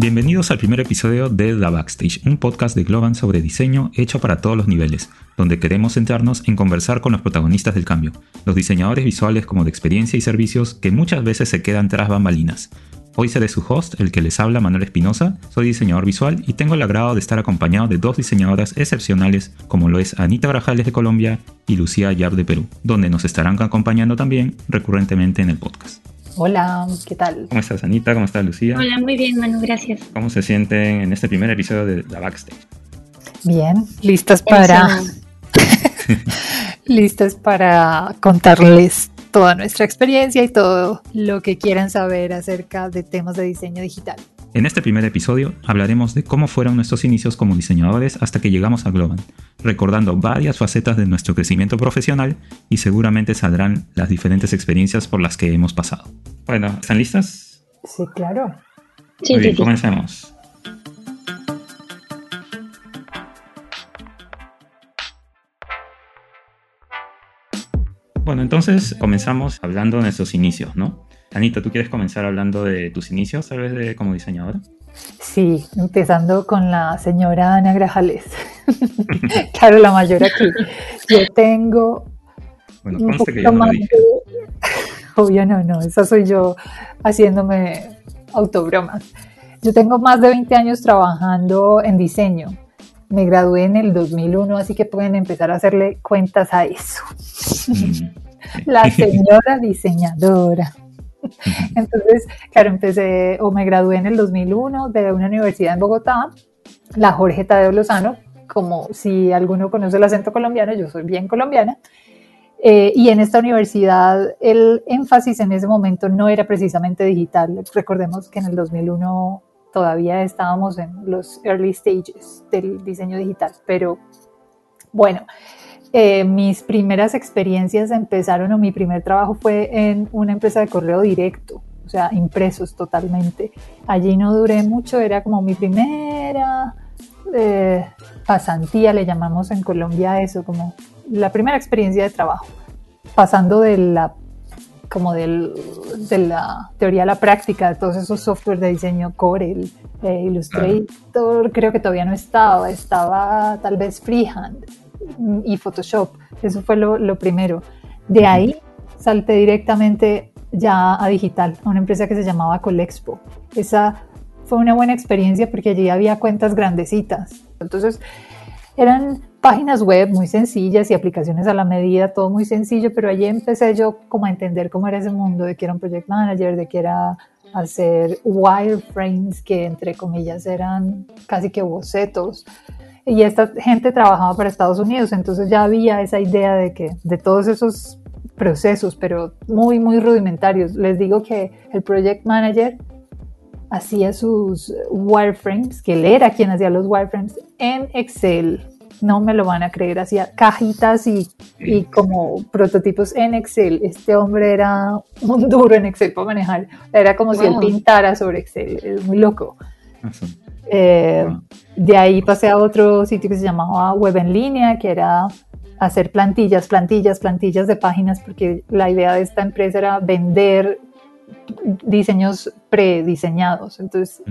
Bienvenidos al primer episodio de The Backstage, un podcast de Globan sobre diseño hecho para todos los niveles, donde queremos centrarnos en conversar con los protagonistas del cambio, los diseñadores visuales como de experiencia y servicios que muchas veces se quedan tras bambalinas. Hoy seré su host, el que les habla Manuel Espinosa, soy diseñador visual y tengo el agrado de estar acompañado de dos diseñadoras excepcionales como lo es Anita Grajales de Colombia y Lucía Yab de Perú, donde nos estarán acompañando también recurrentemente en el podcast. Hola, ¿qué tal? ¿Cómo estás, Anita? ¿Cómo estás, Lucía? Hola, muy bien, Manu, gracias. ¿Cómo se sienten en este primer episodio de La Backstage? Bien, listas para... listas para contarles toda nuestra experiencia y todo lo que quieran saber acerca de temas de diseño digital. En este primer episodio hablaremos de cómo fueron nuestros inicios como diseñadores hasta que llegamos a Globan, recordando varias facetas de nuestro crecimiento profesional y seguramente saldrán las diferentes experiencias por las que hemos pasado. Bueno, ¿están listas? Sí, claro. Sí, Muy bien, sí, sí. comencemos. Bueno, entonces comenzamos hablando de nuestros inicios, ¿no? Anita, ¿tú quieres comenzar hablando de tus inicios, tal vez, de, como diseñadora? Sí, empezando con la señora Ana Grajales. claro, la mayor aquí. Yo tengo Bueno, conste que yo no más lo dije. de... Obvio no, no, esa soy yo haciéndome autobromas. Yo tengo más de 20 años trabajando en diseño. Me gradué en el 2001, así que pueden empezar a hacerle cuentas a eso. Mm, La señora diseñadora. Entonces, claro, empecé o me gradué en el 2001 de una universidad en Bogotá, la Jorge Tadeo Lozano, como si alguno conoce el acento colombiano, yo soy bien colombiana. Eh, y en esta universidad el énfasis en ese momento no era precisamente digital. Recordemos que en el 2001 todavía estábamos en los early stages del diseño digital, pero bueno, eh, mis primeras experiencias empezaron o mi primer trabajo fue en una empresa de correo directo, o sea, impresos totalmente. Allí no duré mucho, era como mi primera eh, pasantía, le llamamos en Colombia eso, como la primera experiencia de trabajo, pasando de la como del, de la teoría a la práctica de todos esos softwares de diseño, Corel, eh, Illustrator, creo que todavía no estaba, estaba tal vez Freehand y Photoshop, eso fue lo, primero. De ahí salté directamente ya a digital, a una empresa que se llamaba Colexpo. Esa fue una buena experiencia porque allí había cuentas grandecitas. Entonces, eran páginas web muy sencillas y aplicaciones a la medida, todo muy sencillo, pero allí empecé yo como a entender cómo era ese mundo, de que era un project manager, de que era hacer wireframes, que entre comillas eran casi que bocetos. Y esta gente trabajaba para Estados Unidos, entonces ya había esa idea de que de todos esos procesos, pero muy, muy rudimentarios. Les digo que el project manager hacía sus wireframes, que él era quien hacía los wireframes en Excel. No me lo van a creer, hacía cajitas y, y como prototipos en Excel. Este hombre era un duro en Excel para manejar. Era como si él pintara sobre Excel. Es muy loco. Eh, Wow. de ahí pasé a otro sitio que se llamaba Web en línea, que era hacer plantillas, plantillas, plantillas de páginas, porque la idea de esta empresa era vender diseños prediseñados. Entonces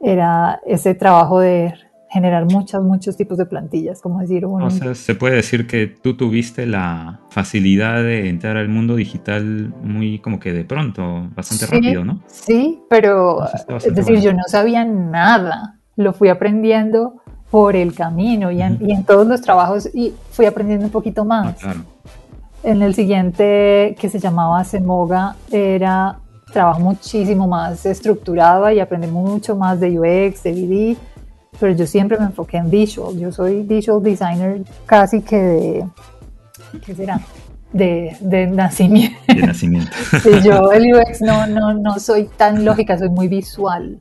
era ese trabajo de generar muchos, muchos tipos de plantillas, como decir, un, O sea, se puede decir que tú tuviste la facilidad de entrar al mundo digital muy como que de pronto, bastante Sí. rápido, ¿no? Sí, pero es decir, bueno. yo no sabía nada, lo fui aprendiendo por el camino y en, Ujú. y en todos los trabajos y fui aprendiendo un poquito Ah, más. claro. En el siguiente, que se llamaba Semoga, era trabajo muchísimo más estructurado y aprendí mucho más de UX, de BD, pero yo siempre me enfoqué en visual. Yo soy visual designer casi que de, ¿qué será? De, de nacimiento. De nacimiento. Sí, yo el UX no, no, no soy tan lógica, soy muy visual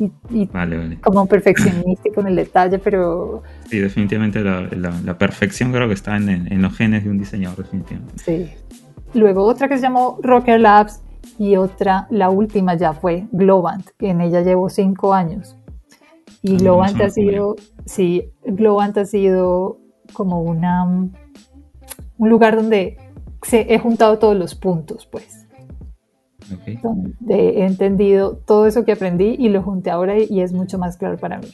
y, y Vale, vale. como perfeccionista con el detalle, pero Sí, definitivamente la, la- la perfección creo que está en, en los genes de un diseñador, definitivamente. sí. Luego otra que se llamó Rocker Labs y otra, la última ya fue Globant, que en ella llevo cinco años. Y Globant ha sido, sí, Globant ha sido como una, un lugar donde se, he juntado todos los puntos, pues. donde he entendido todo eso que aprendí y lo junté ahora y, es mucho más claro para mí.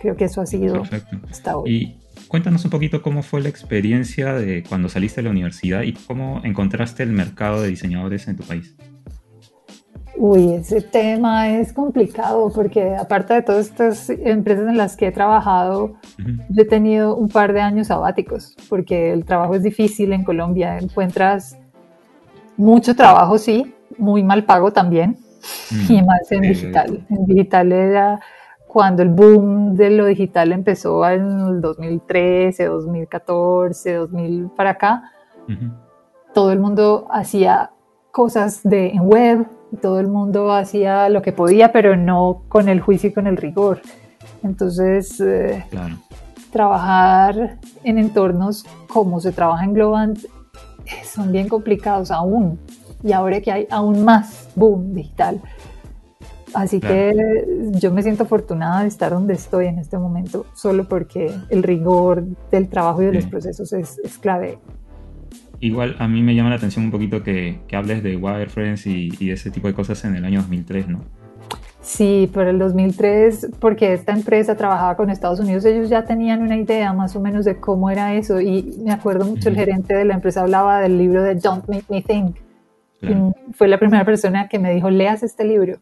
Creo que eso ha sido Perfecto. hasta hoy. Y cuéntanos un poquito cómo fue la experiencia de cuando saliste de la universidad y cómo encontraste el mercado de diseñadores en tu país. Uy, ese tema es complicado porque aparte de todas estas empresas en las que he trabajado, yo he tenido un par de años sabáticos porque el trabajo es difícil en Colombia. Encuentras mucho trabajo, sí, muy mal pago también mm. y más en digital. En digital era cuando el boom de lo digital empezó en el 2013, 2014, 2000 para acá. Todo el mundo hacía cosas de, en web, todo el mundo hacía lo que podía, pero no con el juicio y con el rigor. Entonces, eh, trabajar en entornos como se trabaja en Globant eh, son bien complicados aún. Y ahora que hay aún más boom digital. Así que yo me siento afortunada de estar donde estoy en este momento, solo porque el rigor del trabajo y de los procesos es, es clave igual a mí me llama la atención un poquito que, que hables de Wireframes y, y ese tipo de cosas en el año 2003, ¿no? Sí, por el 2003, porque esta empresa trabajaba con Estados Unidos, ellos ya tenían una idea más o menos de cómo era eso. Y me acuerdo mucho, el gerente de la empresa hablaba del libro de Don't Make Me Think. fue la primera persona que me dijo, leas este libro.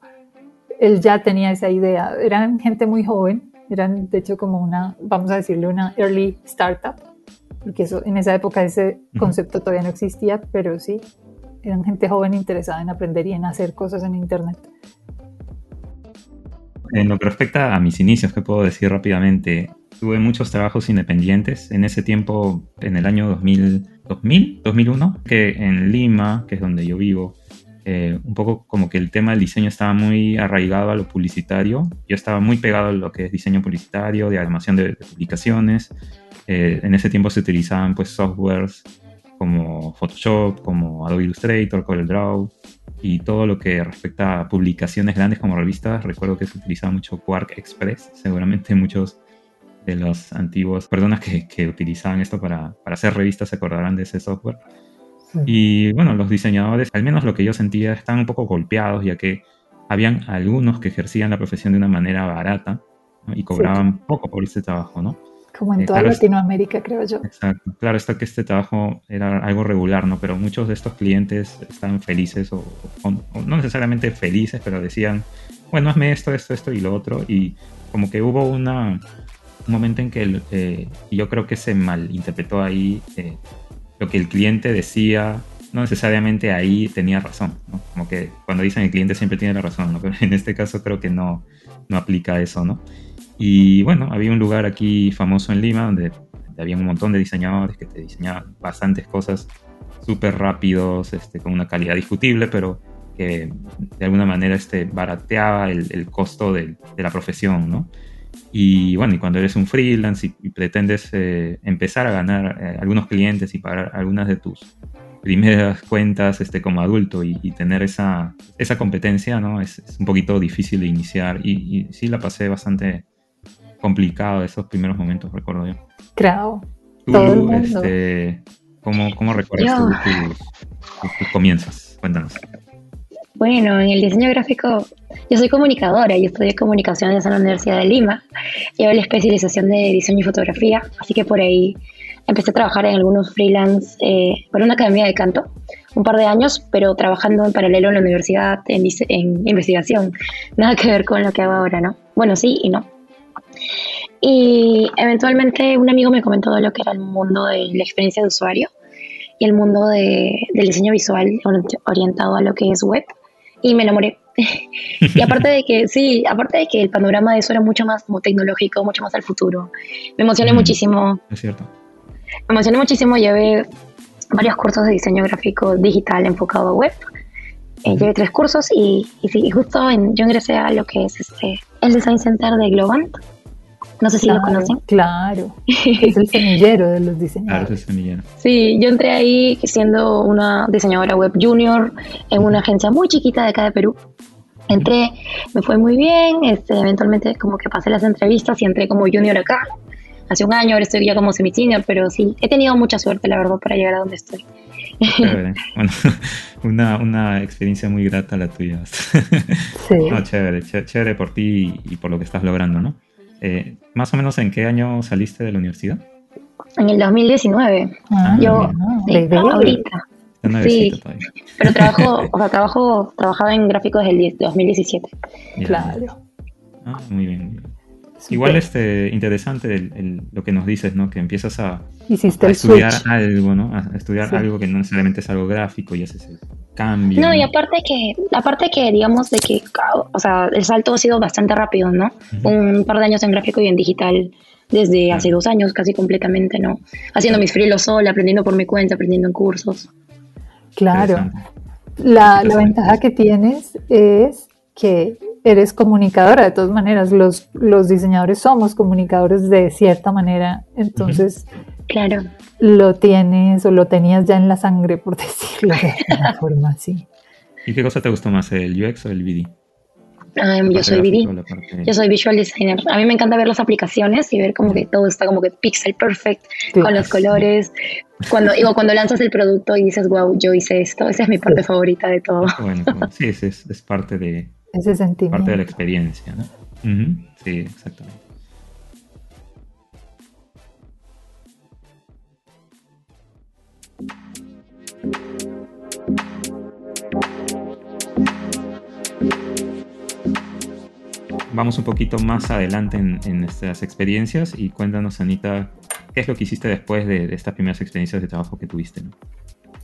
Él ya tenía esa idea. Eran gente muy joven, eran de hecho como una, vamos a decirle, una early startup porque eso, en esa época ese concepto todavía no existía, pero sí, eran gente joven interesada en aprender y en hacer cosas en Internet. En lo que respecta a mis inicios, ¿qué puedo decir rápidamente? Tuve muchos trabajos independientes en ese tiempo, en el año 2000, 2000 2001, que en Lima, que es donde yo vivo, eh, un poco como que el tema del diseño estaba muy arraigado a lo publicitario. Yo estaba muy pegado a lo que es diseño publicitario, diagramación de, de publicaciones. Eh, en ese tiempo se utilizaban pues softwares como Photoshop, como Adobe Illustrator, CorelDRAW y todo lo que respecta a publicaciones grandes como revistas. Recuerdo que se utilizaba mucho Quark Express, seguramente muchos de los antiguos personas que, que utilizaban esto para, para, hacer revistas se acordarán de ese software. Y bueno, los diseñadores, al menos lo que yo sentía, están un poco golpeados ya que habían algunos que ejercían la profesión de una manera barata y cobraban poco por ese trabajo, ¿no? Como en eh, toda Latinoamérica, creo yo. Exacto. Claro, está que este trabajo era algo regular, ¿no? Pero muchos de estos clientes estaban felices o, no necesariamente felices, pero decían, bueno, hazme esto, esto, esto y lo otro. Y como que hubo una, un momento en que eh, yo creo que se malinterpretó ahí eh, lo que el cliente decía, no necesariamente ahí tenía razón, ¿no? Como que cuando dicen el cliente siempre tiene la razón, ¿no? Pero en este caso creo que no, no aplica eso, ¿no? Y bueno, había un lugar aquí famoso en Lima donde, había un montón de diseñadores que te diseñaban bastantes cosas súper rápidos, este, con una calidad discutible, pero que de alguna manera este, barateaba el, costo de, la profesión, ¿no? Y bueno, y cuando eres un freelance y, pretendes eh, empezar a ganar eh, algunos clientes y pagar algunas de tus primeras cuentas este, como adulto y, tener esa, esa competencia, ¿no? Es, un poquito difícil de iniciar y, y sí la pasé bastante, complicado esos primeros momentos, recuerdo yo. Claro. Tú, este, ¿cómo, ¿cómo, recuerdas tus, comienzos? Cuéntanos. Bueno, en el diseño gráfico, yo soy comunicadora y estudié comunicaciones en la Universidad de Lima. Llevo la especialización de diseño y fotografía, así que por ahí empecé a trabajar en algunos freelance eh, para una academia de canto, un par de años, pero trabajando en paralelo en la universidad en, en investigación. Nada que ver con lo que hago ahora, ¿no? Bueno, sí y no. Y eventualmente un amigo me comentó lo que era el mundo de la experiencia de usuario y el mundo de, del diseño visual orientado a lo que es web y me enamoré. y aparte de que, sí, aparte de que el panorama de eso era mucho más como tecnológico, mucho más al futuro, me emocioné muchísimo. Es cierto. Me emocioné muchísimo, llevé varios cursos de diseño gráfico digital enfocado a web. Eh, llevé tres cursos y, y sí, justo en, yo ingresé a lo que es este, el Design Center de Globant, no sé si lo conocen. Claro, es el semillero de los diseñadores. Claro, es el semillero. Sí, yo entré ahí siendo una diseñadora web junior en una agencia muy chiquita de acá de Perú. Entré, me fue muy bien, este, eventualmente como que pasé las entrevistas y entré como junior acá. Hace un año, ahora estoy ya como semi-senior, pero sí, he tenido mucha suerte, la verdad, para llegar a donde estoy. Bueno, una, una, experiencia muy grata la tuya. Sí. no, chévere, chévere por ti y por lo que estás logrando, ¿no? Eh, ¿Más o menos en qué año saliste de la universidad? En el 2019. Ah, Yo, ahorita. Sí, pero trabajo, o sea, trabajo, trabajaba en gráficos desde el 2017. Claro. Ah, muy bien. Igual este interesante lo que nos dices, ¿no? Que empiezas a, estudiar algo, ¿no? A estudiar algo que no necesariamente es algo gráfico y haces el cambio. No, y aparte que, aparte que digamos de que, o sea, el salto ha sido bastante rápido, ¿no? Un par de años en gráfico y en digital desde hace dos años casi completamente, ¿no? Haciendo mis frilos sola, aprendiendo por mi cuenta, aprendiendo en cursos. Claro. La, la ventaja que tienes es que eres comunicadora, de todas maneras, los, los diseñadores somos comunicadores de cierta manera, entonces, claro, lo tienes o lo tenías ya en la sangre, por decirlo de alguna forma así. ¿Y qué cosa te gustó más, el UX o el VD? yo soy VD, yo soy visual designer. A mí me encanta ver las aplicaciones y ver como que todo está como que pixel perfect con los colores. Cuando digo, cuando lanzas el producto y dices, wow, yo hice esto, esa es mi parte favorita de todo. Bueno, sí, es, es parte de, ese sentimiento. Parte de la experiencia, ¿no? Sí, exactamente. Vamos un poquito más adelante en, en estas experiencias y cuéntanos, Anita, ¿qué es lo que hiciste después de, de estas primeras experiencias de trabajo que tuviste? ¿no?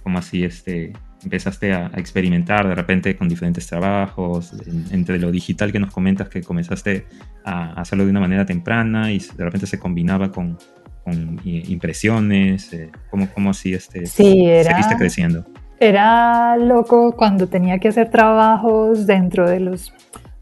¿Cómo así este, empezaste a, experimentar de repente con diferentes trabajos, entre lo digital que nos comentas que comenzaste a, hacerlo de una manera temprana y de repente se combinaba con, impresiones, eh, ¿cómo, cómo así este, seguiste creciendo? Era loco cuando tenía que hacer trabajos dentro de, los,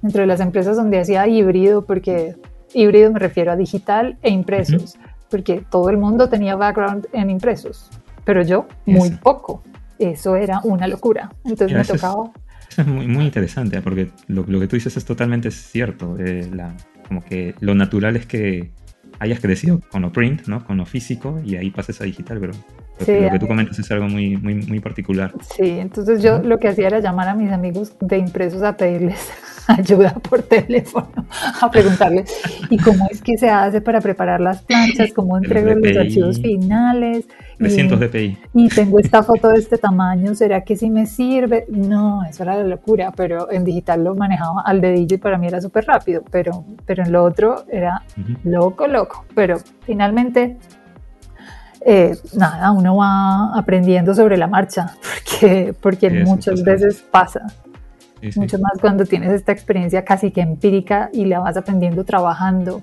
dentro de las empresas donde hacía híbrido, porque híbrido me refiero a digital e impresos, porque todo el mundo tenía background en impresos, pero yo muy poco eso era una locura. Entonces me tocaba... eso es muy, muy interesante, porque lo, lo, que tú dices es totalmente cierto. Eh, la, como que lo natural es que hayas crecido con lo print, ¿no? Con lo físico y ahí pases a digital, pero lo que tú comentas es algo muy, muy, muy particular. Sí, entonces yo lo que hacía era llamar a mis amigos de impresos a pedirles ayuda por teléfono, a preguntarles, ¿y cómo es que se hace para preparar las planchas? ¿Cómo entrego los archivos finales? 300 dpi. Y tengo esta foto de este tamaño, ¿será que sí me sirve? No, eso era la locura, pero en digital lo manejaba al dedillo y para mí era súper rápido, pero, pero en lo otro era loco, loco. Pero finalmente eh, nada, uno va aprendiendo sobre la marcha, porque, porque muchas veces pasa. Mucho más cuando tienes esta experiencia casi que empírica y la vas aprendiendo trabajando.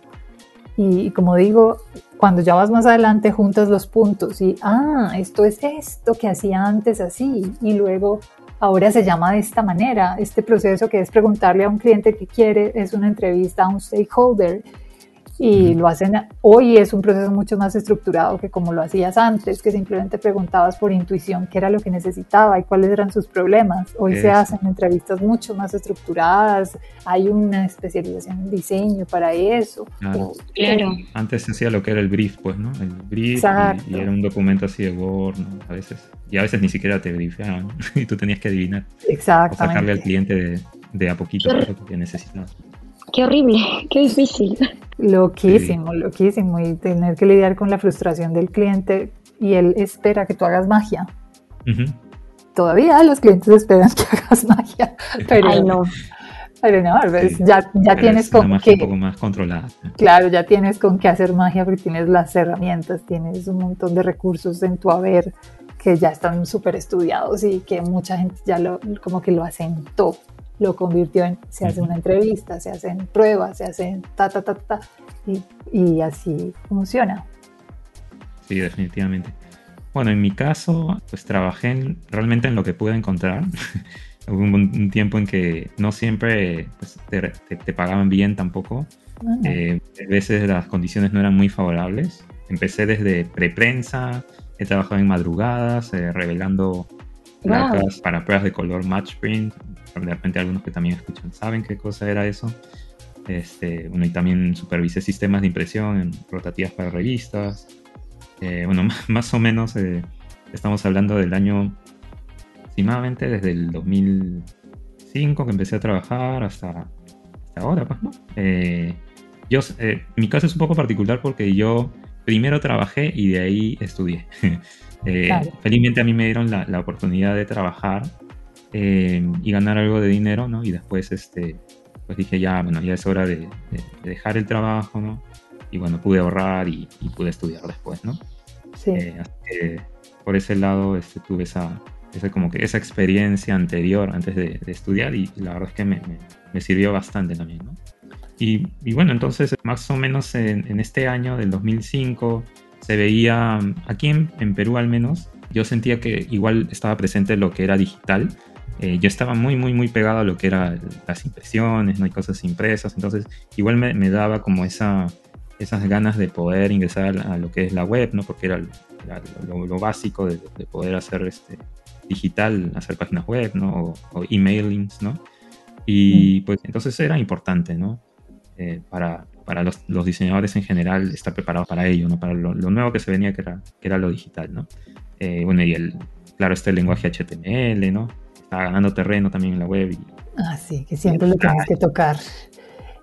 Y, como digo, cuando ya vas más adelante juntas los puntos y, ah, esto es esto que hacía antes así y luego ahora se llama de esta manera. Este proceso que es preguntarle a un cliente que quiere es una entrevista a un stakeholder y lo hacen hoy es un proceso mucho más estructurado que como lo hacías antes, que simplemente preguntabas por intuición qué era lo que necesitaba y cuáles eran sus problemas. Hoy se hacen entrevistas mucho más estructuradas, hay una especialización en diseño para eso. Claro. Antes se hacía lo que era el brief, pues, ¿no? El brief y, era un documento así de Word, ¿no? A veces, y a veces ni siquiera te briefaban y tú tenías que adivinar. Exacto. O sacarle al cliente de, a poquito lo que necesitabas. Qué horrible, qué difícil. Loquísimo, loquísimo. Y tener que lidiar con la frustración del cliente y él espera que tú hagas magia. Todavía los clientes esperan que hagas magia, pero Ay, no. Pero no, ya, ya tienes con qué. Un poco más controlada. Claro, ya tienes con qué hacer magia porque tienes las herramientas, tienes un montón de recursos en tu haber que ya están súper estudiados y que mucha gente ya lo, como que lo asentó lo convirtió en, se hace una entrevista, se hacen pruebas, se hacen ta, ta, ta, ta, y, y así funciona. Sí, definitivamente. Bueno, en mi caso, pues trabajé realmente en lo que pude encontrar. Hubo un, tiempo en que no siempre pues, te, pagaban bien tampoco. Eh, a veces las condiciones no eran muy favorables. Empecé desde preprensa, he trabajado en madrugadas, eh, revelando placas para pruebas de color match print, de repente algunos que también escuchan saben qué cosa era eso. Este, bueno, y también supervisé sistemas de impresión en rotativas para revistas. Eh, bueno, más, o menos eh, Estamos hablando del año aproximadamente desde el 2005 que empecé a trabajar hasta, ahora, pues, ¿no? Eh, yo, eh, mi caso es un poco particular porque yo primero trabajé y de ahí estudié. Eh, felizmente a mí me dieron la, oportunidad de trabajar y ganar algo de dinero, ¿no? Y después, este, pues dije, ya, bueno, ya es hora de, dejar el trabajo, ¿no? Y bueno, pude ahorrar y, pude estudiar después, ¿no? Sí. por ese lado este, tuve esa, esa, como que esa experiencia anterior antes de, estudiar y la verdad es que me, me, sirvió bastante también, ¿no? Y, y, bueno, entonces más o menos en, en, este año del 2005 se veía, aquí en, en, Perú al menos, yo sentía que igual estaba presente lo que era digital. Eh, yo estaba muy, muy, muy pegado a lo que eran las impresiones, no hay cosas impresas, entonces igual me, me daba como esa, esas ganas de poder ingresar a lo que es la web, ¿no? Porque era, lo, básico de, de, poder hacer este, digital, hacer páginas web, ¿no? O, emailings, ¿no? Y pues entonces era importante, ¿no? Eh, para, para los, diseñadores en general estar preparados para ello, ¿no? Para lo, nuevo que se venía, que era, que era lo digital, ¿no? Eh, bueno, y el, claro, este lenguaje HTML, ¿no? Estaba ganando terreno también en la web. Y, ah, sí, que siempre lo tienes que tocar.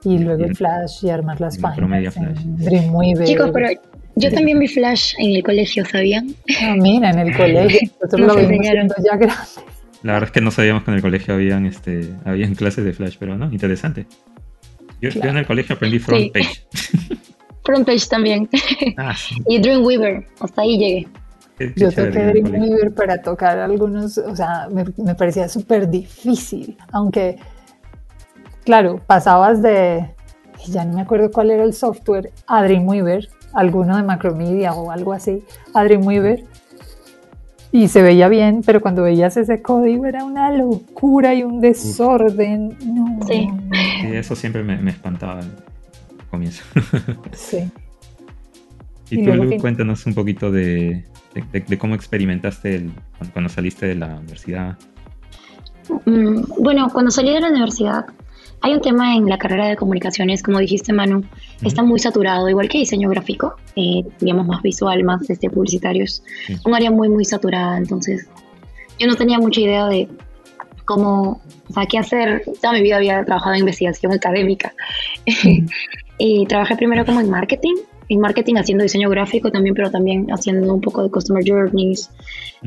Y luego el Flash y armar las páginas. Dreamweaver. Chicos, pero yo también vi Flash en el colegio, ¿sabían? Ah, mira, en el colegio. Nosotros lo vimos ya grandes. La verdad es que no sabíamos que en el colegio habían, este, habían clases de Flash, pero no, interesante. Yo, en el colegio aprendí Front Page. front Page también. Ah, y Dreamweaver, hasta ahí llegué. Yo toqué Dreamweaver para tocar algunos, o sea, me, me parecía súper difícil, aunque, claro, pasabas de, ya no me acuerdo cuál era el software, a Dreamweaver, alguno de Macromedia o algo así, a Dreamweaver, y se veía bien, pero cuando veías ese código era una locura y un desorden. sí. eso siempre me, espantaba al comienzo. sí. Y, tú, cuéntanos un poquito de, cómo experimentaste cuando, saliste de la universidad. Mm, bueno, cuando salí de la universidad, hay un tema en la carrera de comunicaciones, como dijiste Manu, está muy saturado, igual que diseño gráfico, eh, digamos más visual, más este, publicitarios, un área muy, muy saturada, entonces yo no tenía mucha idea de cómo, o sea, qué hacer, toda mi vida había trabajado en investigación académica, y trabajé primero como en marketing, en marketing haciendo diseño gráfico también, pero también haciendo un poco de customer journeys,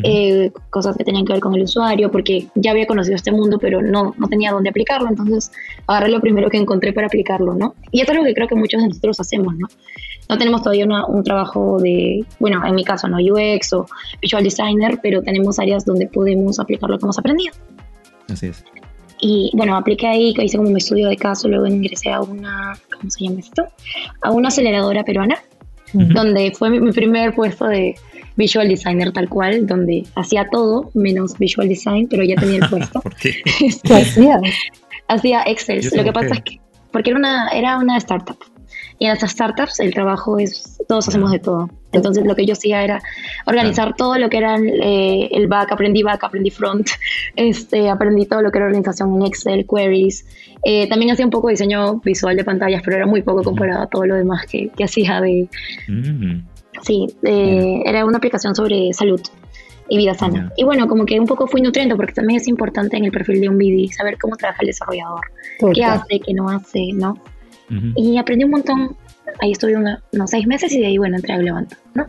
eh, cosas que tenían que ver con el usuario, porque ya había conocido este mundo, pero no, no tenía dónde aplicarlo, entonces agarré lo primero que encontré para aplicarlo, ¿no? Y esto es lo que creo que muchos de nosotros hacemos, ¿no? No tenemos todavía un trabajo de, bueno, en mi caso, ¿no? UX o Visual Designer, pero tenemos áreas donde podemos aplicar lo que hemos aprendido. Así es. Y bueno, apliqué ahí, hice como mi estudio de caso, luego ingresé a una, ¿cómo se llama esto? A una aceleradora peruana, donde fue mi, primer puesto de visual designer tal cual, donde hacía todo menos visual design, pero ya tenía el puesto. ¿Por qué? ¿Qué hacía? Hacía Excel. Lo que pasa es que, porque era una, era una startup. Y en estas startups el trabajo es, todos hacemos de todo. Entonces lo que yo hacía era organizar todo lo que era eh, el back, aprendí back, aprendí front, este, aprendí todo lo que era organización en Excel, queries. Eh, también hacía un poco de diseño visual de pantallas, pero era muy poco comparado a todo lo demás que, que hacía de... Mm. Sí, era una aplicación sobre salud y vida sana. Y bueno, como que un poco fui nutriendo, porque también es importante en el perfil de un BD saber cómo trabaja el desarrollador, qué hace, qué no hace, ¿no? Y aprendí un montón. Ahí estuve unos seis meses y de ahí, bueno, entré a Levanto, ¿no?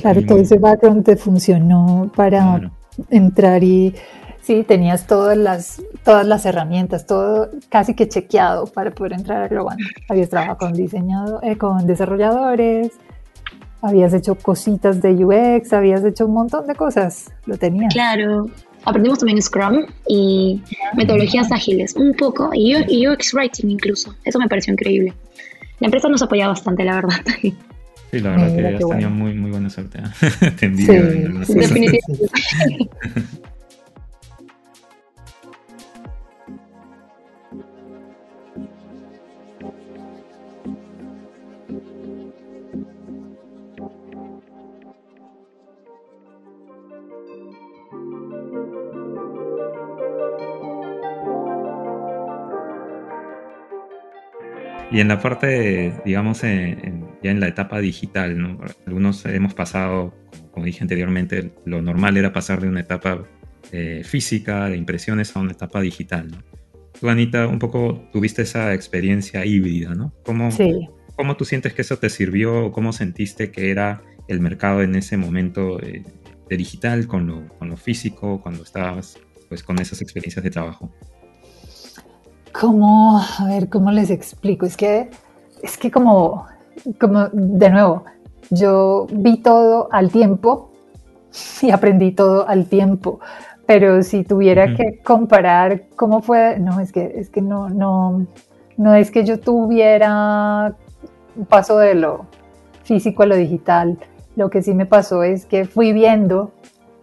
Claro, todo ese background te funcionó para entrar y sí, tenías todas las, todas las herramientas, todo casi que chequeado para poder entrar a Globant. Habías trabajado con diseñado, eh, con desarrolladores, habías hecho cositas de UX, habías hecho un montón de cosas, lo tenías. Claro, aprendimos también Scrum y metodologías ágiles, un poco, y, UX Writing incluso. Eso me pareció increíble. La empresa nos apoyaba bastante, la verdad. Sí, la verdad que ellos tenían muy, muy buena suerte. ¿eh? sí, definitivamente. Y en la parte, digamos, en, ya en la etapa digital, ¿no? Algunos hemos pasado, como dije anteriormente, lo normal era pasar de una etapa eh, física, de impresiones, a una etapa digital, ¿no? Tú, Anita, un poco tuviste esa experiencia híbrida, ¿no? ¿Cómo, sí. ¿Cómo tú sientes que eso te sirvió cómo sentiste que era el mercado en ese momento eh, de digital con lo, con lo físico, cuando estabas pues con esas experiencias de trabajo? ¿Cómo, a ver, cómo les explico? Es que, es que como, como, de nuevo, yo vi todo al tiempo y aprendí todo al tiempo. Pero si tuviera que comparar cómo fue, no, es que, es que no, no, no es que yo tuviera un paso de lo físico a lo digital. Lo que sí me pasó es que fui viendo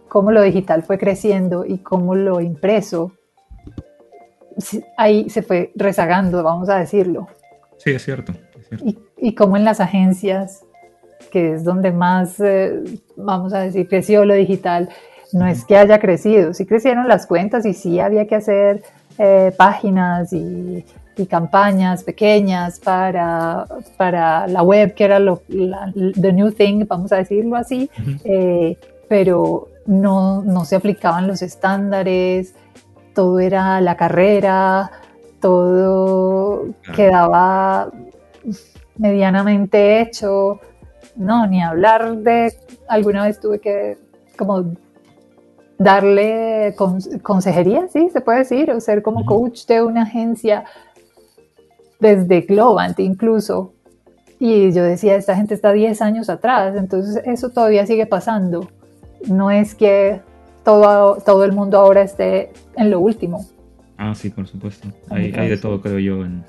cómo lo digital fue creciendo y cómo lo impreso ahí se fue rezagando, vamos a decirlo. Sí, es cierto. Y, y, como en las agencias, que es donde más, eh, vamos a decir, creció lo digital, no es que haya crecido, sí crecieron las cuentas y sí había que hacer eh, páginas y, y, campañas pequeñas para, para la web, que era lo, la, the new thing, vamos a decirlo así, eh, pero no, no se aplicaban los estándares, todo era la carrera, todo quedaba medianamente hecho. No, ni hablar de, alguna vez tuve que como darle consejería, sí, se puede decir, o ser como coach de una agencia desde Globant incluso. Y yo decía, esta gente está 10 años atrás, entonces eso todavía sigue pasando. No es que todo, todo el mundo ahora esté en lo último. Ah, sí, por supuesto. Hay, hay de todo, creo yo, en,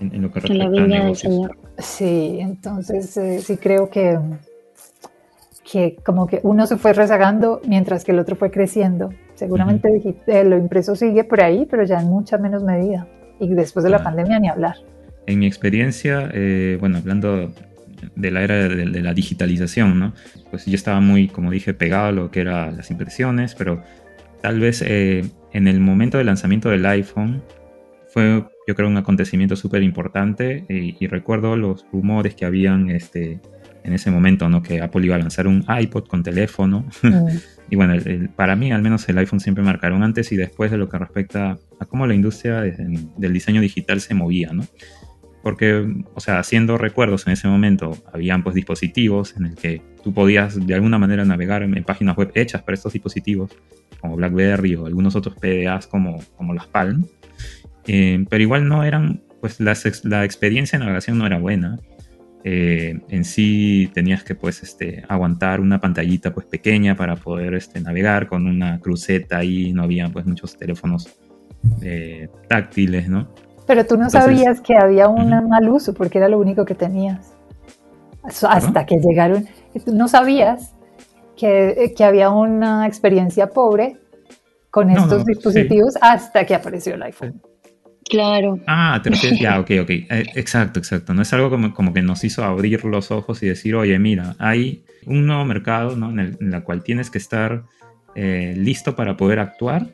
en, lo que respecta a negocios. Sí, entonces eh, sí creo que, que como que uno se fue rezagando mientras que el otro fue creciendo. Seguramente eh, lo impreso sigue por ahí, pero ya en mucha menos medida. Y después de la pandemia ni hablar. En mi experiencia, eh, bueno, hablando de la era de, la digitalización, ¿no? Pues yo estaba muy, como dije, pegado a lo que eran las impresiones, pero tal vez eh, en el momento del lanzamiento del iPhone fue, yo creo, un acontecimiento súper importante y, recuerdo los rumores que habían este, en ese momento, ¿no? Que Apple iba a lanzar un iPod con teléfono. Mm. y bueno, para mí al menos el iPhone siempre marcaron antes y después de lo que respecta a cómo la industria del diseño digital se movía, ¿no? Porque, o sea, haciendo recuerdos en ese momento, habían pues dispositivos en el que tú podías de alguna manera navegar en, páginas web hechas para estos dispositivos, como BlackBerry o algunos otros PDAs como, como las Palm, eh, pero igual no eran, pues la, la experiencia de navegación no era buena. Eh, en sí tenías que pues este, aguantar una pantallita pues pequeña para poder este, navegar con una cruceta ahí, no había pues muchos teléfonos eh, táctiles, ¿no? Pero tú no sabías que había un mal uso porque era lo único que tenías. Hasta que llegaron, no sabías que, que, había una experiencia pobre con estos dispositivos hasta que apareció el iPhone. Claro. Ah, te refieres, ya, ok, ok. Eh, exacto, exacto. No es algo como, como, que nos hizo abrir los ojos y decir, oye, mira, hay un nuevo mercado ¿no? en, el, en la cual tienes que estar eh, listo para poder actuar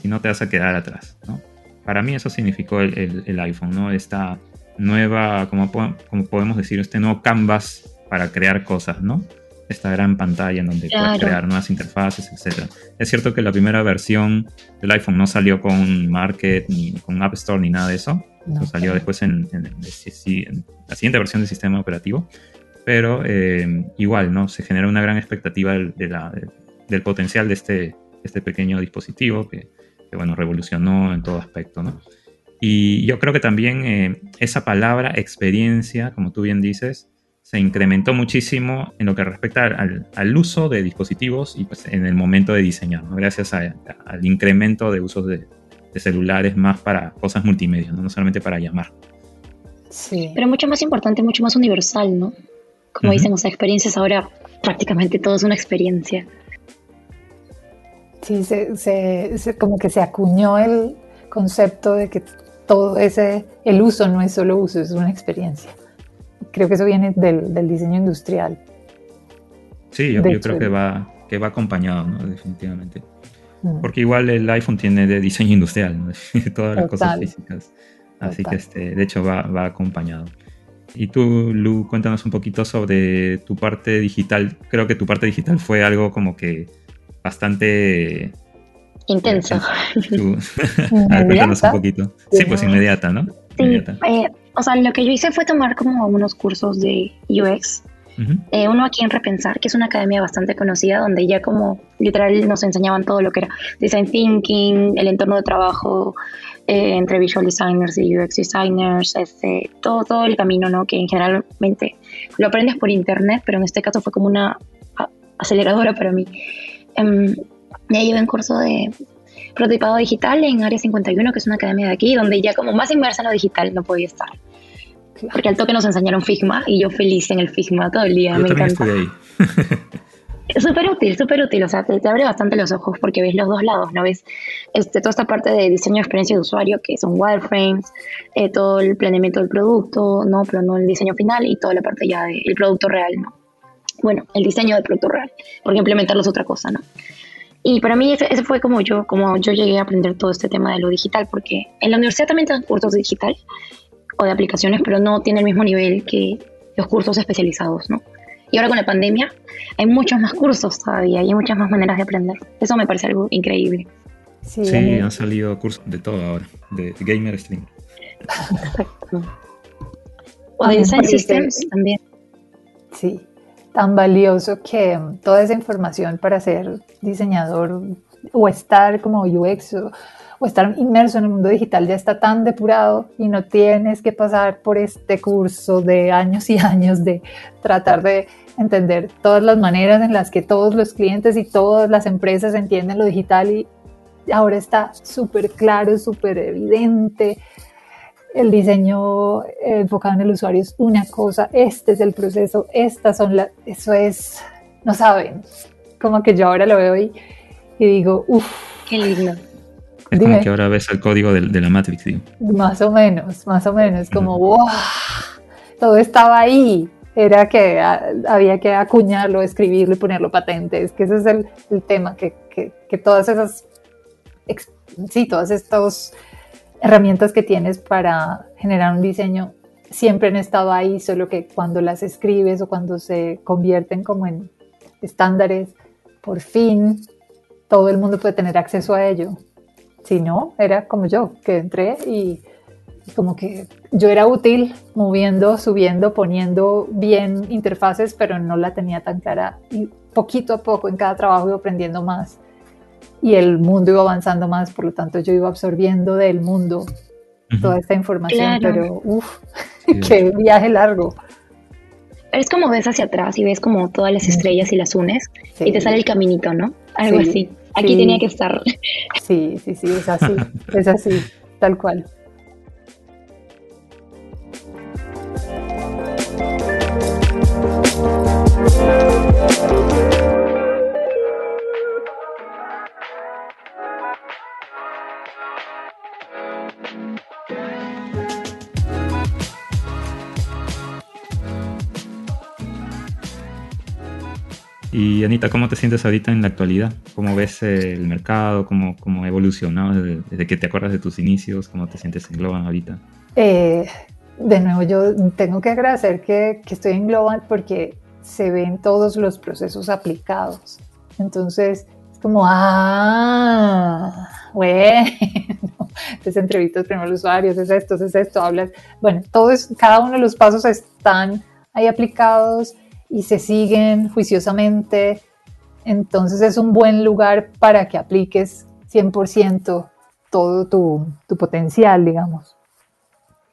si no te vas a quedar atrás, ¿no? Para mí eso significó el, iPhone, ¿no? Esta nueva, como, como, podemos decir, este nuevo canvas para crear cosas, ¿no? Esta gran pantalla en donde puedes crear nuevas interfaces, etc. Es cierto que la primera versión del iPhone no salió con Market, ni con App Store, ni nada de eso. No. salió después en, la siguiente versión del sistema operativo. Pero eh, igual, ¿no? Se genera una gran expectativa del potencial de este, este pequeño dispositivo que bueno, revolucionó en todo aspecto, ¿no? Y yo creo que también eh, esa palabra experiencia, como tú bien dices, se incrementó muchísimo en lo que respecta al, uso de dispositivos y pues, en el momento de diseñar, ¿no? gracias al incremento de usos de, celulares más para cosas multimedia, ¿no? solamente para llamar. Sí. Pero mucho más importante, mucho más universal, ¿no? Como dicen, o sea, experiencias ahora prácticamente todo es una experiencia. Sí, se, como que se acuñó el concepto de que todo ese, el uso no es solo uso, es una experiencia. Creo que eso viene del, diseño industrial. Sí, yo, creo que va, que va acompañado, ¿no? definitivamente. Mm. Porque igual el iPhone tiene de diseño industrial, ¿no? todas las cosas físicas. Así que, este, de hecho, va, va acompañado. Y tú, Lu, cuéntanos un poquito sobre tu parte digital. Creo que tu parte digital fue algo como que bastante intenso. cuéntanos un poquito. Sí, pues inmediata, ¿no? Sí, eh, o sea, lo que yo hice fue tomar como unos cursos de UX. Eh, uno aquí en Repensar, que es una academia bastante conocida, donde ya como literal nos enseñaban todo lo que era design thinking, el entorno de trabajo eh, entre visual designers y UX designers, este, todo, todo el camino, ¿no? Que generalmente lo aprendes por internet, pero en este caso fue como una aceleradora para mí. Um, ya llevé un curso de prototipado digital en Área 51, que es una academia de aquí, donde ya como más inmersa en lo digital no podía estar. Porque al toque nos enseñaron Figma y yo feliz en el Figma todo el día, me encanta. súper útil, súper útil, o sea, te, abre bastante los ojos porque ves los dos lados, ¿no? Ves este, toda esta parte de diseño de experiencia de usuario, que son wireframes, eh, todo el planeamiento del producto, ¿no? Pero no el diseño final y toda la parte ya del producto real, ¿no? Bueno, el diseño del producto real, porque implementarlo es otra cosa, ¿no? Y para mí ese, fue como yo, como yo llegué a aprender todo este tema de lo digital, porque en la universidad también te dan cursos de digital o de aplicaciones, pero no tiene el mismo nivel que los cursos especializados, ¿no? Y ahora con la pandemia hay muchos más cursos todavía y hay muchas más maneras de aprender. Eso me parece algo increíble. Sí, han salido cursos de todo ahora, de gamer stream. o de design systems también. Sí, tan valioso que toda esa información para ser diseñador o estar como UX o, estar inmerso en el mundo digital ya está tan depurado y no tienes que pasar por este curso de años y años de tratar de entender todas las maneras en las que todos los clientes y todas las empresas entienden lo digital y ahora está súper claro, súper evidente el diseño enfocado en el usuario es una cosa, este es el proceso, estas son las, eso es, no saben, como que yo ahora lo veo y, y digo, uff. Qué lindo. Es como que ahora ves el código de, la Matrix, digo. Más o menos, más o menos, como, wow, todo estaba ahí. Era que había que acuñarlo, escribirlo y ponerlo patente. Es que ese es el, el tema, que, que, que todas esas, sí, todos estos herramientas que tienes para generar un diseño siempre han estado ahí, solo que cuando las escribes o cuando se convierten como en estándares, por fin todo el mundo puede tener acceso a ello. Si no, era como yo, que entré y, como que yo era útil moviendo, subiendo, poniendo bien interfaces, pero no la tenía tan clara y poquito a poco en cada trabajo iba aprendiendo más y el mundo iba avanzando más, por lo tanto yo iba absorbiendo del mundo toda esta información, pero uff, qué viaje largo. Es como ves hacia atrás y ves como todas las estrellas y las unes y te sale el caminito, ¿no? Algo así. Aquí tenía que estar. Sí, sí, sí, es así, es así, tal cual. Y Anita, ¿cómo te sientes ahorita en la actualidad? ¿Cómo ves el mercado? ¿Cómo, cómo ha evolucionado desde, que te acuerdas de tus inicios? ¿Cómo te sientes en Global ahorita? Eh, de nuevo, yo tengo que agradecer que, que, estoy en Global porque se ven todos los procesos aplicados. Entonces, es como, ah, bueno, entonces entrevistas primero a los usuarios, es esto, es esto, hablas. Bueno, todos, cada uno de los pasos están ahí aplicados y se siguen juiciosamente. Entonces es un buen lugar para que apliques 100% todo tu, tu, potencial, digamos.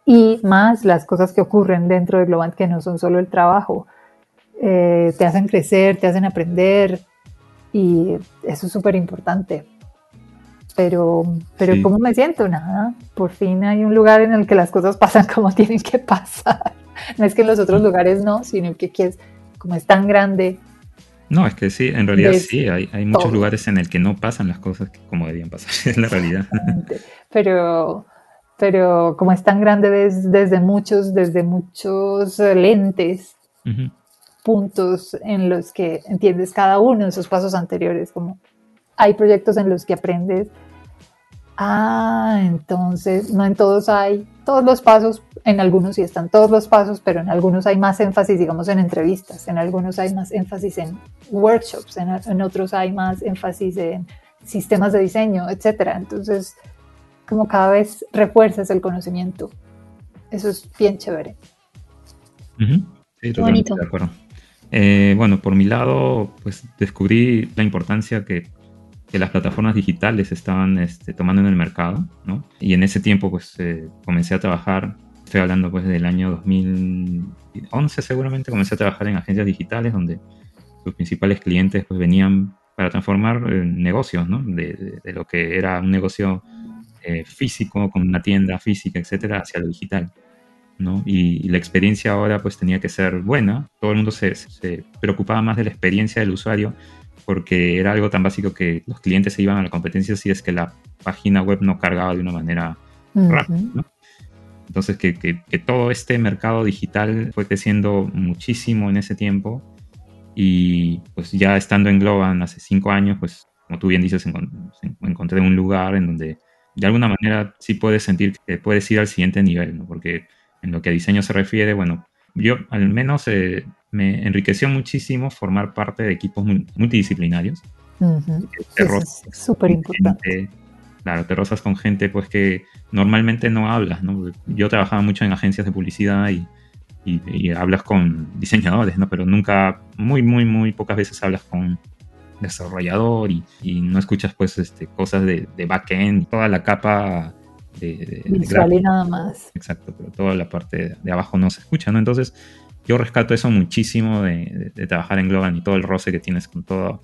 Y más las cosas que ocurren dentro de Globant que no son solo el trabajo. Eh, te hacen crecer, te hacen aprender y eso es súper importante. Pero, pero ¿cómo me siento? Nada, por fin hay un lugar en el que las cosas pasan como tienen que pasar. No es que en los otros lugares no, sino que quieres como es tan grande. No, es que sí, en realidad sí, hay, hay muchos lugares en el que no pasan las cosas como debían pasar, es la realidad. Pero, pero como es tan grande desde muchos, desde muchos lentes, puntos en los que entiendes cada uno de esos pasos anteriores, como hay proyectos en los que aprendes Ah, entonces no en todos hay todos los pasos, en algunos sí están todos los pasos, pero en algunos hay más énfasis, digamos, en entrevistas, en algunos hay más énfasis en workshops, en, otros hay más énfasis en sistemas de diseño, etcétera. Entonces, como cada vez refuerzas el conocimiento. Eso es bien chévere. Sí, totalmente de acuerdo. Eh, bueno, por mi lado, pues descubrí la importancia que que las plataformas digitales estaban este, tomando en el mercado, ¿no? Y en ese tiempo, pues, eh, comencé a trabajar, estoy hablando, pues, del año 2011 seguramente, comencé a trabajar en agencias digitales donde sus principales clientes, pues, venían para transformar eh, negocios, ¿no? De, lo que era un negocio eh, físico, con una tienda física, etcétera, hacia lo digital. ¿No? Y, la experiencia ahora pues tenía que ser buena. Todo el mundo se, se, preocupaba más de la experiencia del usuario porque era algo tan básico que los clientes se iban a la competencia si es que la página web no cargaba de una manera rápida. Entonces, que, que, todo este mercado digital fue creciendo muchísimo en ese tiempo y pues ya estando en Globan hace cinco años, pues como tú bien dices, encontré un lugar en donde de alguna manera sí puedes sentir que puedes ir al siguiente nivel, ¿no? porque en lo que a diseño se refiere, bueno, yo al menos eh, me enriqueció muchísimo formar parte de equipos multidisciplinarios. es súper importante. Claro, te rozas con gente pues que normalmente no hablas, ¿no? Yo trabajaba mucho en agencias de publicidad y, hablas con diseñadores, ¿no? Pero nunca, muy, muy, muy pocas veces hablas con desarrollador y, no escuchas pues este, cosas de, de backend, toda la capa de, visual y nada más. Exacto, pero toda la parte de abajo no se escucha, ¿no? Entonces, yo rescato eso muchísimo de, trabajar en Globan y todo el roce que tienes con todo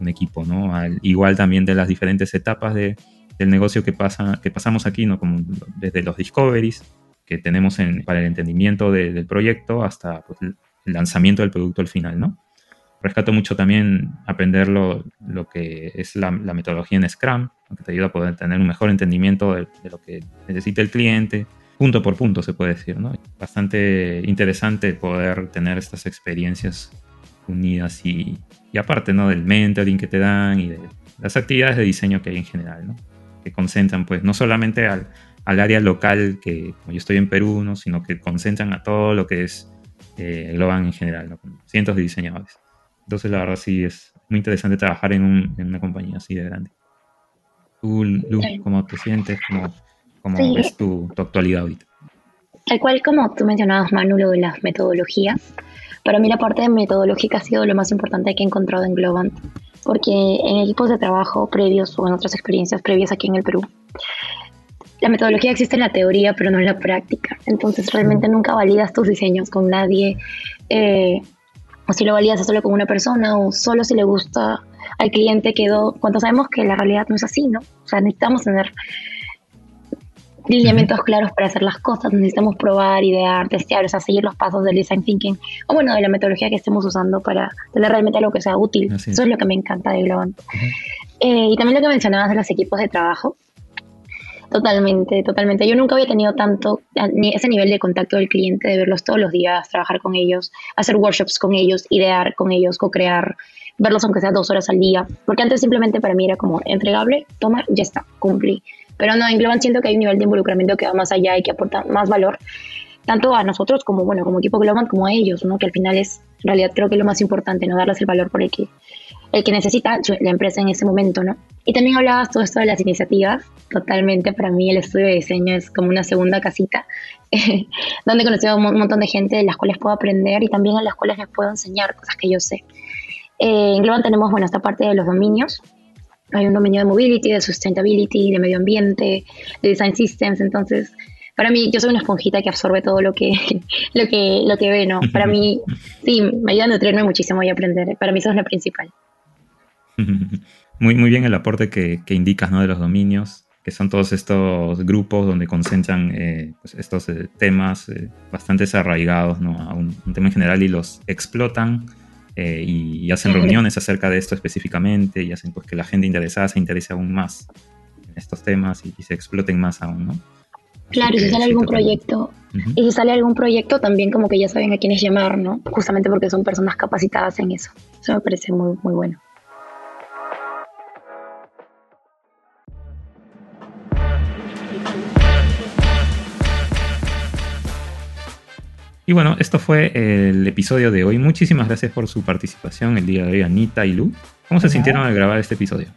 un equipo, ¿no? igual también de las diferentes etapas de, del negocio que, pasa, que pasamos aquí, ¿no? Como desde los discoveries que tenemos en, para el entendimiento del proyecto hasta pues, el lanzamiento del producto al final, ¿no? Rescato mucho también aprender lo, lo que es la, metodología en Scrum, que te ayuda a poder tener un mejor entendimiento de, de lo que necesita el cliente, punto por punto, se puede decir, ¿no? Bastante interesante poder tener estas experiencias unidas y, y aparte, ¿no? Del mentoring que te dan y de las actividades de diseño que hay en general, ¿no? Que concentran, pues, no solamente al, al área local, que como yo estoy en Perú, ¿no? Sino que concentran a todo lo que es eh, Globan en general, ¿no? Cientos de diseñadores. Entonces, la verdad, sí es muy interesante trabajar en, un, en una compañía así de grande. Tú, Lu, ¿cómo te sientes? ¿Cómo, ¿Cómo ves tu, actualidad ahorita? Tal cual como tú mencionabas, Manu, lo de las metodologías. Para mí la parte metodológica ha sido lo más importante que he encontrado en Globant, porque en equipos de trabajo previos o en otras experiencias previas aquí en el Perú, la metodología existe en la teoría, pero no en la práctica. Entonces realmente nunca validas tus diseños con nadie, eh, o si lo validas solo con una persona, o solo si le gusta al cliente quedó, cuando sabemos que la realidad no es así, ¿no? O sea, necesitamos tener lineamientos claros para hacer las cosas, necesitamos probar, idear, testear, o sea, seguir los pasos del design thinking, o bueno, de la metodología que estemos usando para tener realmente algo que sea útil. Eso es lo que me encanta de Globant. Eh, y también lo que mencionabas de los equipos de trabajo. Totalmente, totalmente. Yo nunca había tenido tanto, ese nivel de contacto del cliente, de verlos todos los días, trabajar con ellos, hacer workshops con ellos, idear con ellos, co-crear, verlos aunque sea dos horas al día. Porque antes simplemente para mí era como entregable, toma, ya está, cumplí. Pero no, en Globan siento que hay un nivel de involucramiento que va más allá y que aporta más valor, tanto a nosotros como, bueno, como equipo Globan, como a ellos, ¿no? Que al final es, en realidad creo que lo más importante, ¿no? Darles el valor por el que, el que necesita la empresa en ese momento, ¿no? Y también hablabas todo esto de las iniciativas. Totalmente, para mí el estudio de diseño es como una segunda casita, donde he conocido a un montón de gente de las cuales puedo aprender y también a las cuales les puedo enseñar cosas que yo sé. Eh, en Globan tenemos, bueno, esta parte de los dominios, hay un dominio de mobility, de sustainability, de medio ambiente, de design systems, entonces para mí yo soy una esponjita que absorbe todo lo que lo que lo que ve, ¿no? Para mí sí, me ayuda a nutrirme muchísimo y aprender. Para mí eso es lo principal. Muy, muy bien el aporte que, que indicas, ¿no? De los dominios, que son todos estos grupos donde concentran eh, pues estos eh, temas eh, bastante arraigados, ¿no? A un, un, tema en general y los explotan y, hacen reuniones acerca de esto específicamente y hacen pues que la gente interesada se interese aún más en estos temas y, se exploten más aún, ¿no? claro, y si sale algún proyecto, y si sale algún proyecto también como que ya saben a quiénes llamar, ¿no? Justamente porque son personas capacitadas en eso. Eso me parece muy, muy bueno. Y bueno, esto fue el episodio de hoy. Muchísimas gracias por su participación el día de hoy, Anita y Lu. ¿Cómo se sintieron al grabar este episodio?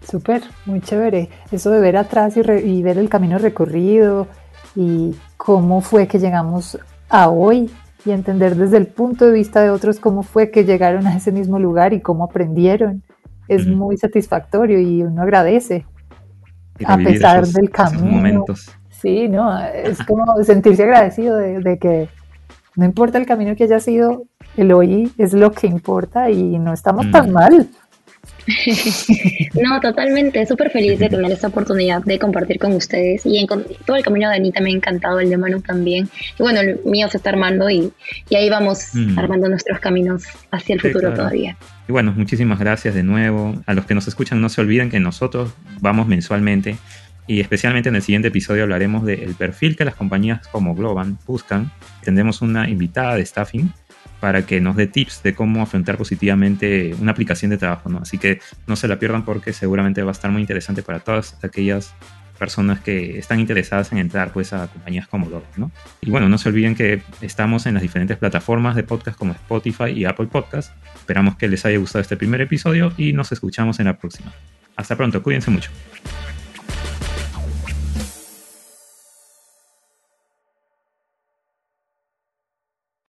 Súper, muy chévere. Eso de ver atrás y, y, ver el camino recorrido y cómo fue que llegamos a hoy y entender desde el punto de vista de otros cómo fue que llegaron a ese mismo lugar y cómo aprendieron. Es muy satisfactorio y uno agradece a pesar del camino. momentos. Sí, no, es como sentirse agradecido de, que no importa el camino que haya sido, el hoy es lo que importa y no estamos tan mal. no, totalmente, súper feliz de tener esta oportunidad de compartir con ustedes y en, todo el camino de Anita me ha encantado, el de Manu también. Y bueno, el mío se está armando y, y ahí vamos mm. armando nuestros caminos hacia el futuro todavía. Y bueno, muchísimas gracias de nuevo. A los que nos escuchan, no se olviden que nosotros vamos mensualmente y especialmente en el siguiente episodio hablaremos del perfil que las compañías como Globan buscan. Tendremos una invitada de staffing para que nos dé tips de cómo afrontar positivamente una aplicación de trabajo, ¿no? Así que no se la pierdan porque seguramente va a estar muy interesante para todas aquellas personas que están interesadas en entrar pues a compañías como Globo, ¿no? Y bueno, no se olviden que estamos en las diferentes plataformas de podcast como Spotify y Apple Podcast. Esperamos que les haya gustado este primer episodio y nos escuchamos en la próxima. Hasta pronto, cuídense mucho.